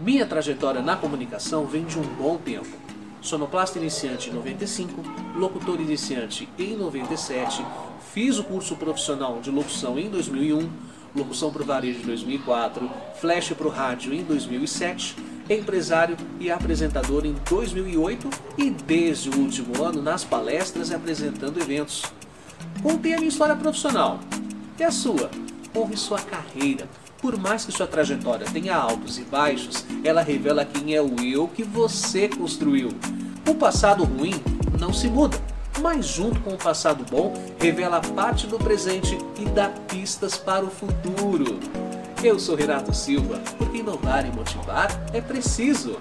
Minha trajetória na comunicação vem de um bom tempo. Sonoplasta iniciante em 95, locutor iniciante em 97, fiz o curso profissional de locução em 2001, locução para o varejo em 2004, flash para o rádio em 2007, empresário e apresentador em 2008 e desde o último ano nas palestras e apresentando eventos. Contei a minha história profissional. E a sua? Honre sua carreira. Por mais que sua trajetória tenha altos e baixos, ela revela quem é o eu que você construiu. O passado ruim não se muda, mas junto com o passado bom, revela parte do presente e dá pistas para o futuro. Eu sou Renato Silva, porque inovar e motivar é preciso.